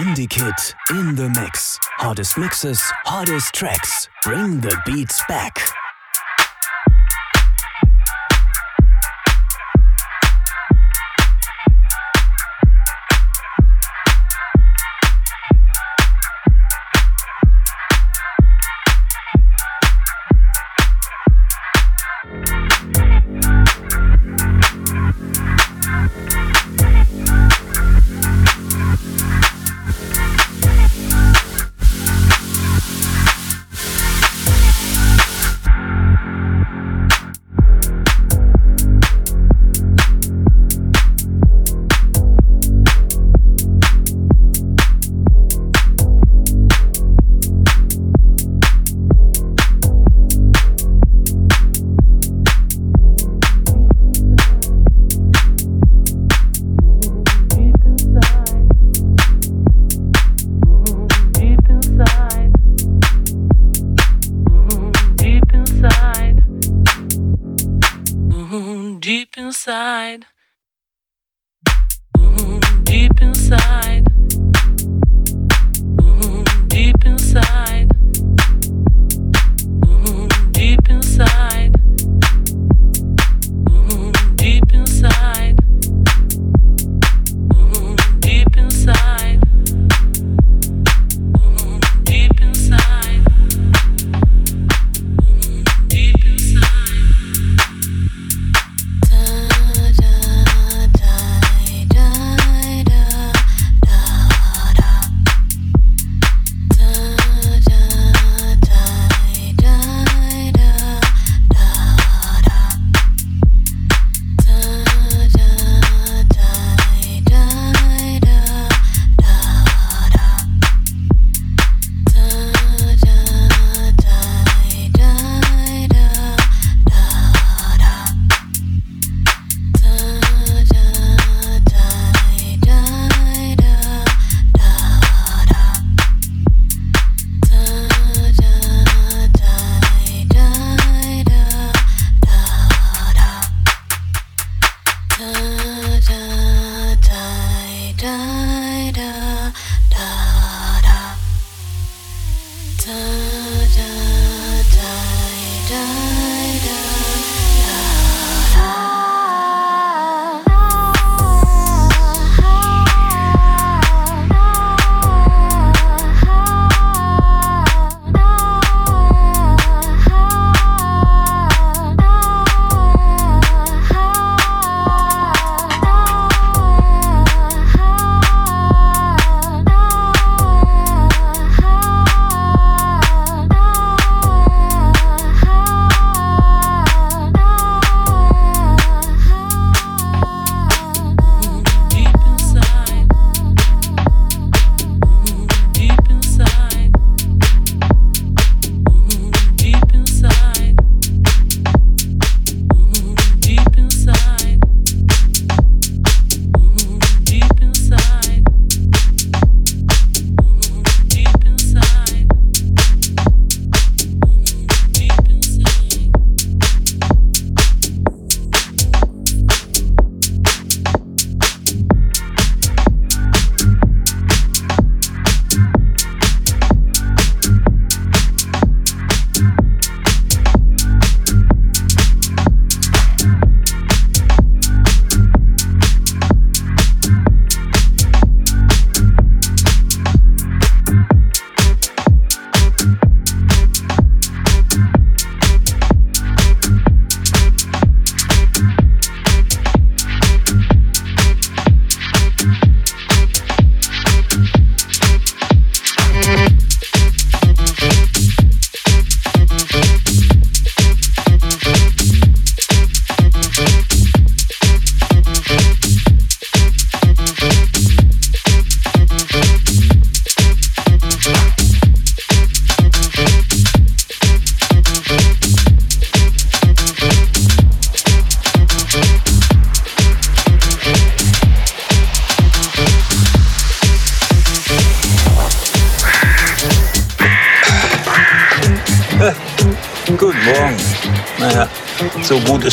Kid in the mix. Hardest mixes, hardest tracks. Bring the beats back.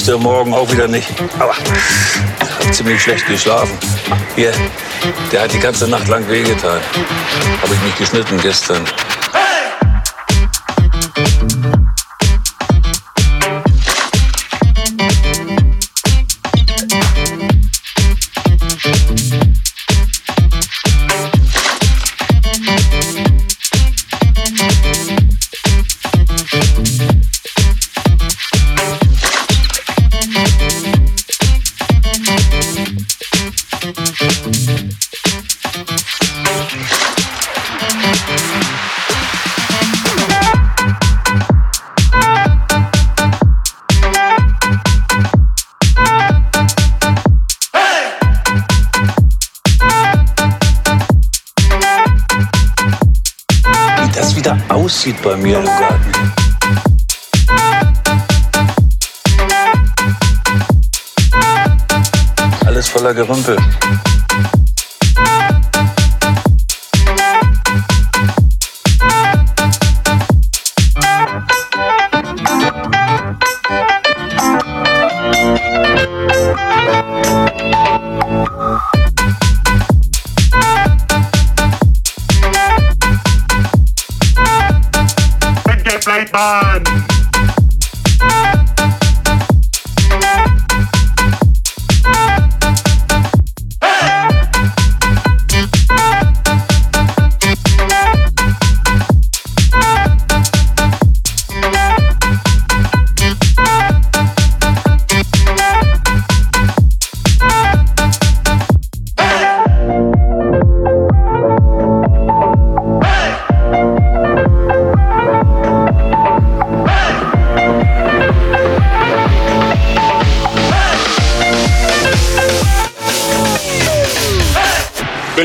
Der Morgen auch wieder nicht. Aber ich habe ziemlich schlecht geschlafen. Hier, der hat die ganze Nacht lang wehgetan. Habe ich mich geschnitten gestern.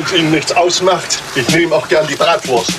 Wenn es Ihnen nichts ausmacht, ich nehme auch gern die Bratwurst.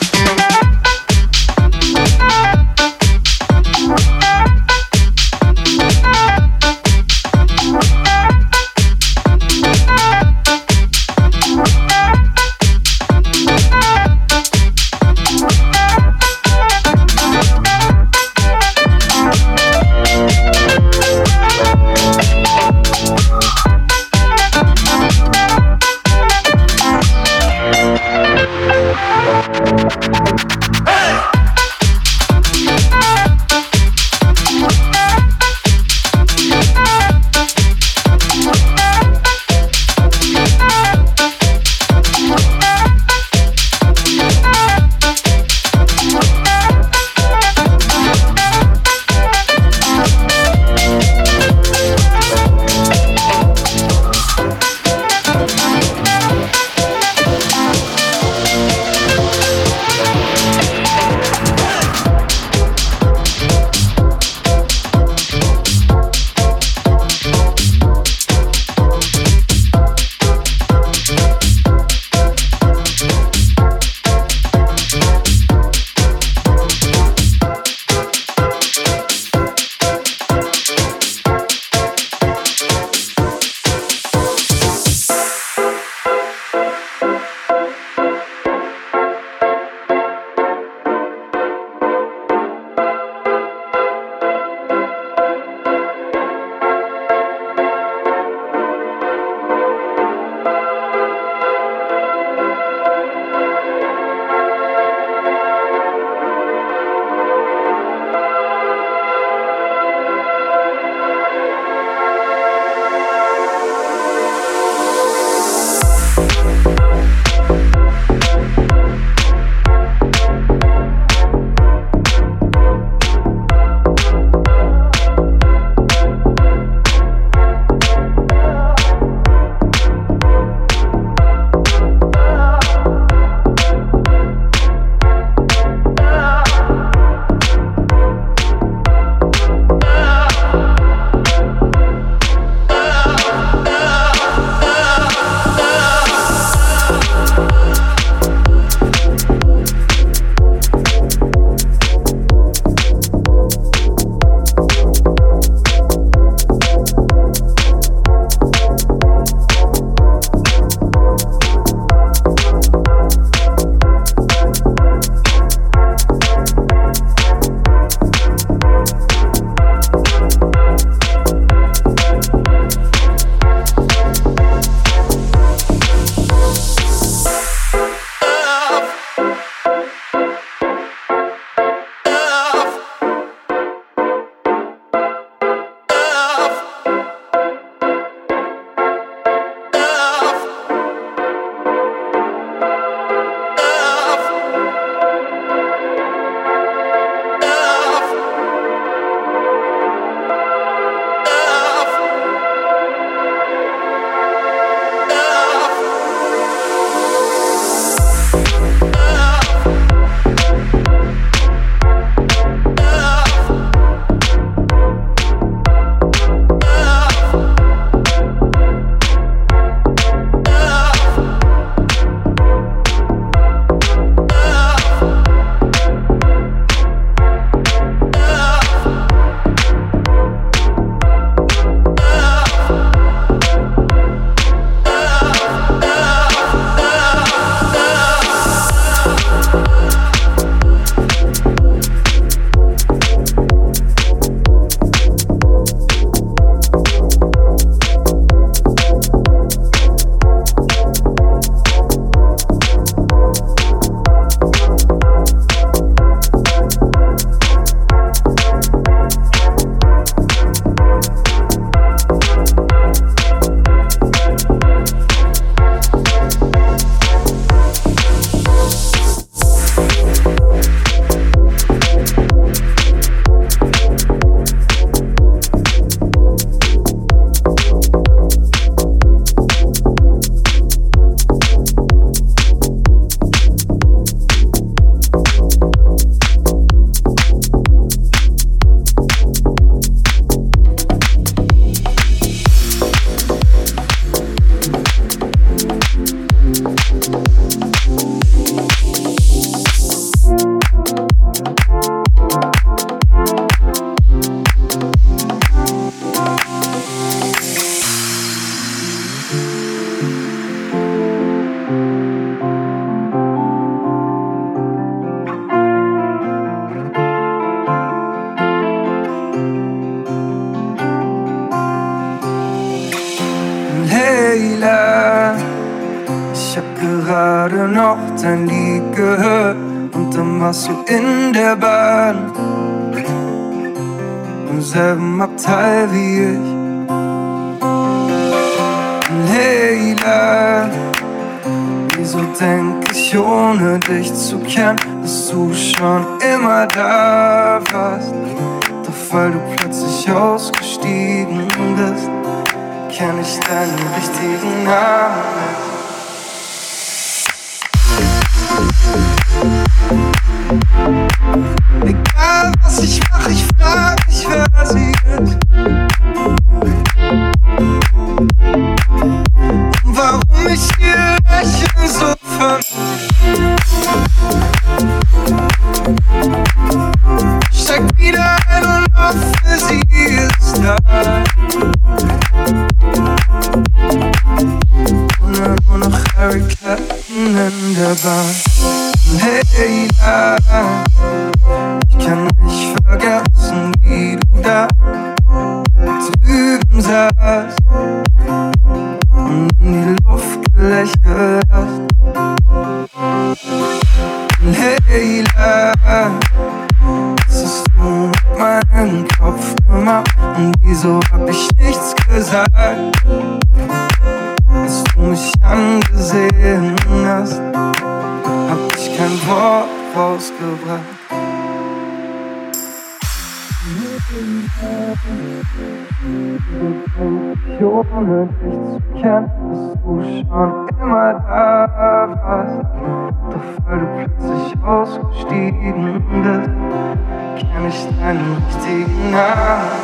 Noch dein Lied gehört und dann warst du in der Bahn. Im selben Abteil wie ich. Leila, wieso denk ich ohne dich zu kennen, dass du schon immer da warst? Doch weil du plötzlich ausgestiegen bist, kenn ich deinen richtigen Namen. Egal was ich mach, ich rausgebracht. Ohne dich zu kennen, dass du schon immer da warst. Doch weil du plötzlich ausgestiegen bist, kenn ich deinen richtigen Namen.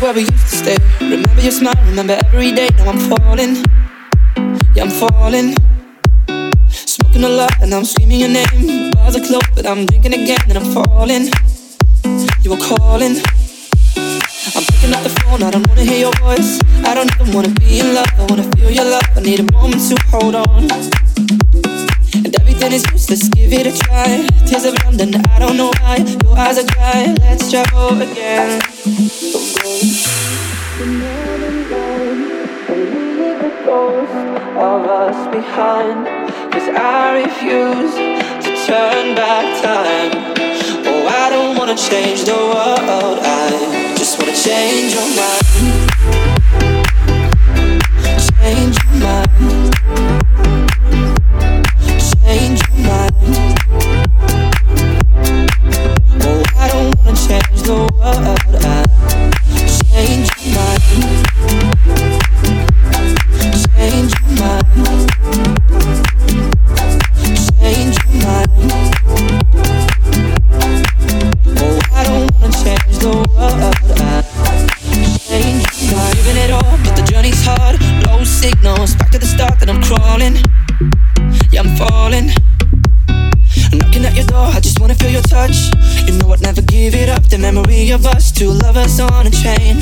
Where we used to stay. Remember your smile, remember every day. Now I'm falling, yeah, I'm falling. Smoking a lot and I'm screaming your name. Bars are closed, but I'm drinking again and I'm falling. You were calling. I'm picking up the phone, I don't wanna hear your voice. I don't even wanna be in love, I wanna feel your love. I need a moment to hold on. And everything is useless, give it a try. Tears of London, I don't know why. Your eyes are dry, let's travel again. Of us behind. Cause I refuse to turn back time. Oh, I don't wanna change the world, of us, two lovers on a chain.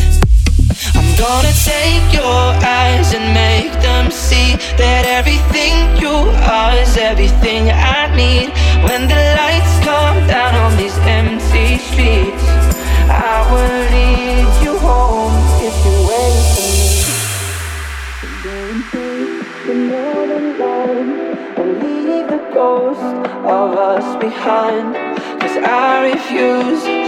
I'm gonna take your eyes and make them see that everything you are is everything I need. When the lights come down on these empty streets, I will lead you home if you wait for me. Then take the northern line and leave the ghost of us behind. Cause I refuse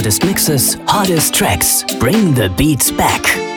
hottest mixes, hottest tracks. Bring the beats back.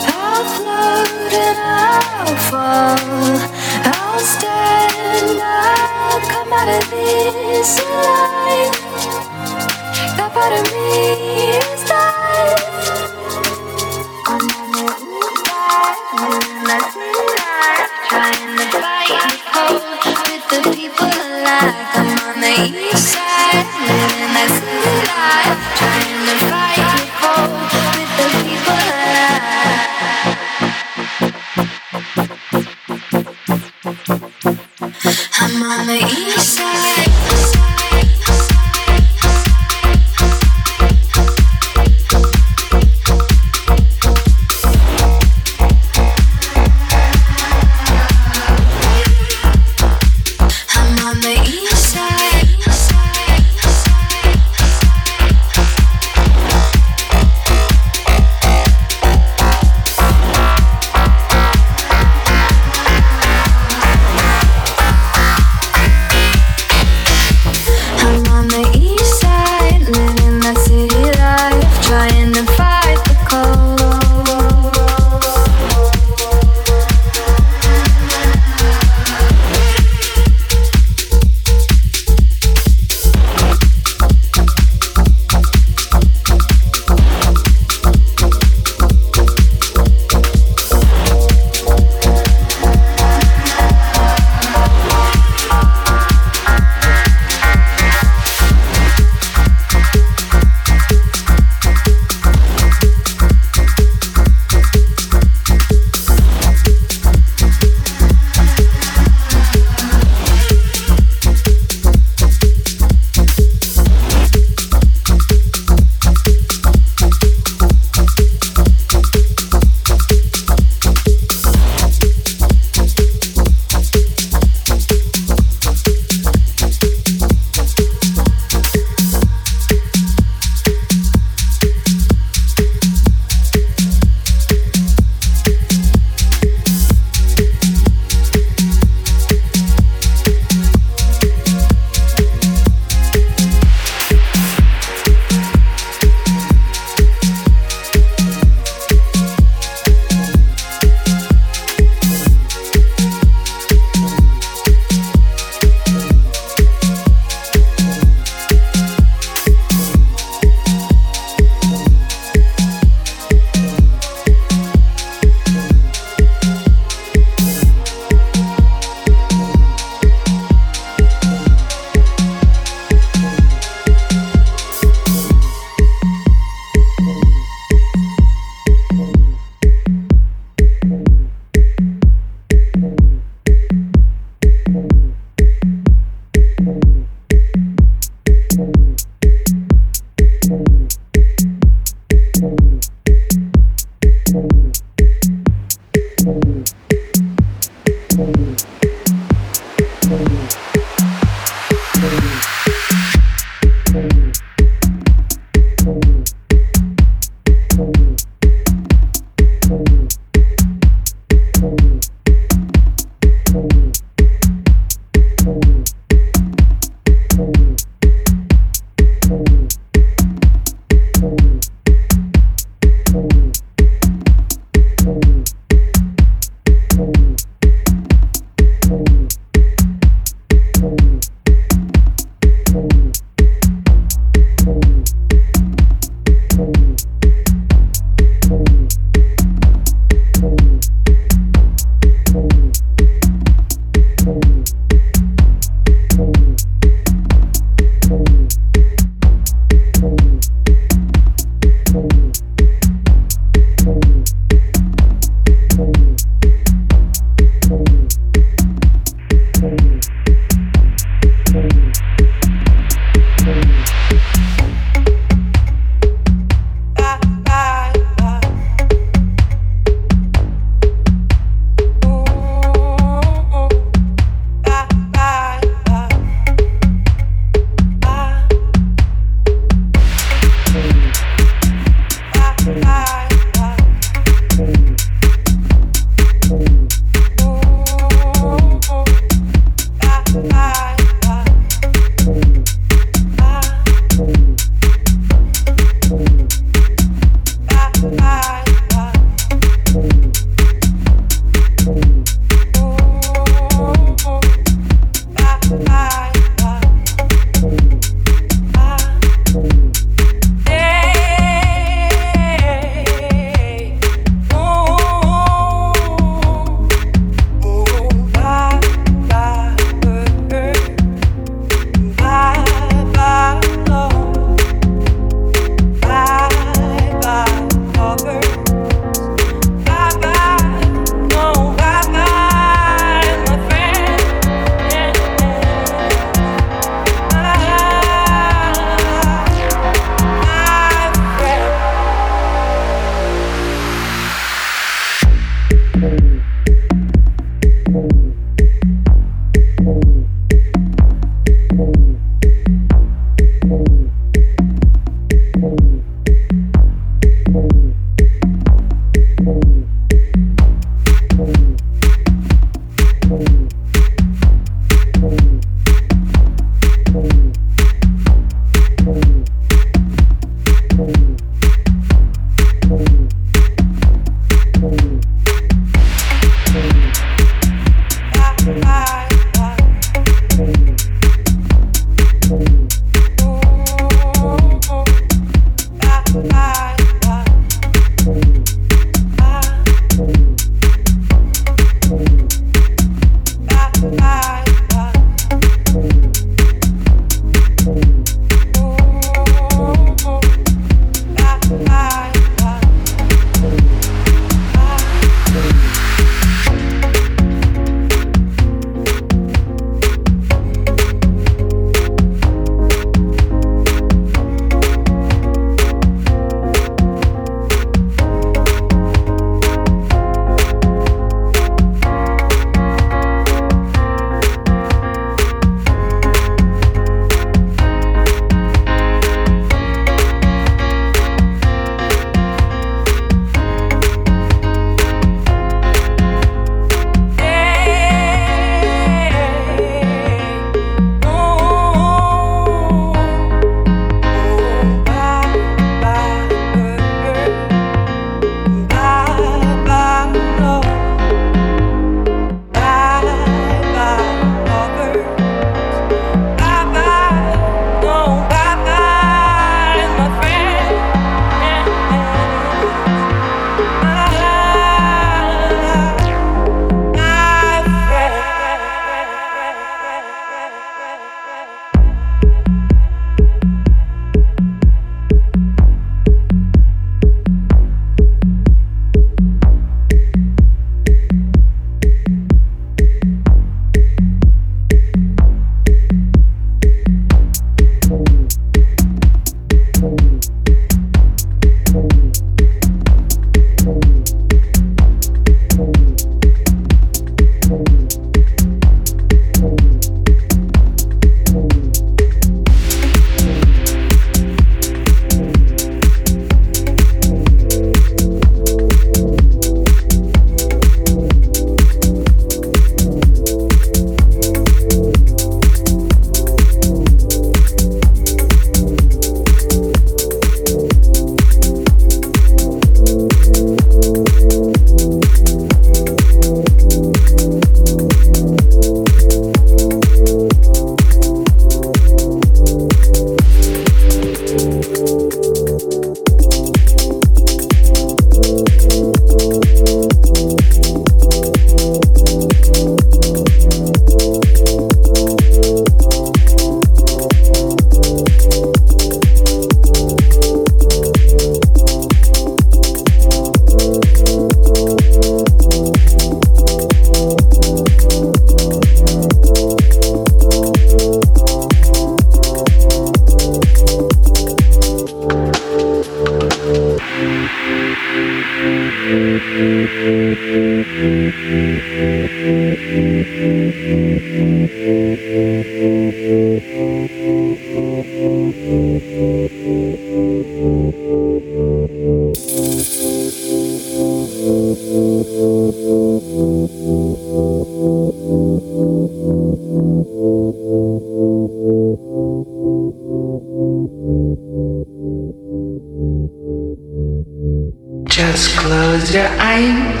Your eyes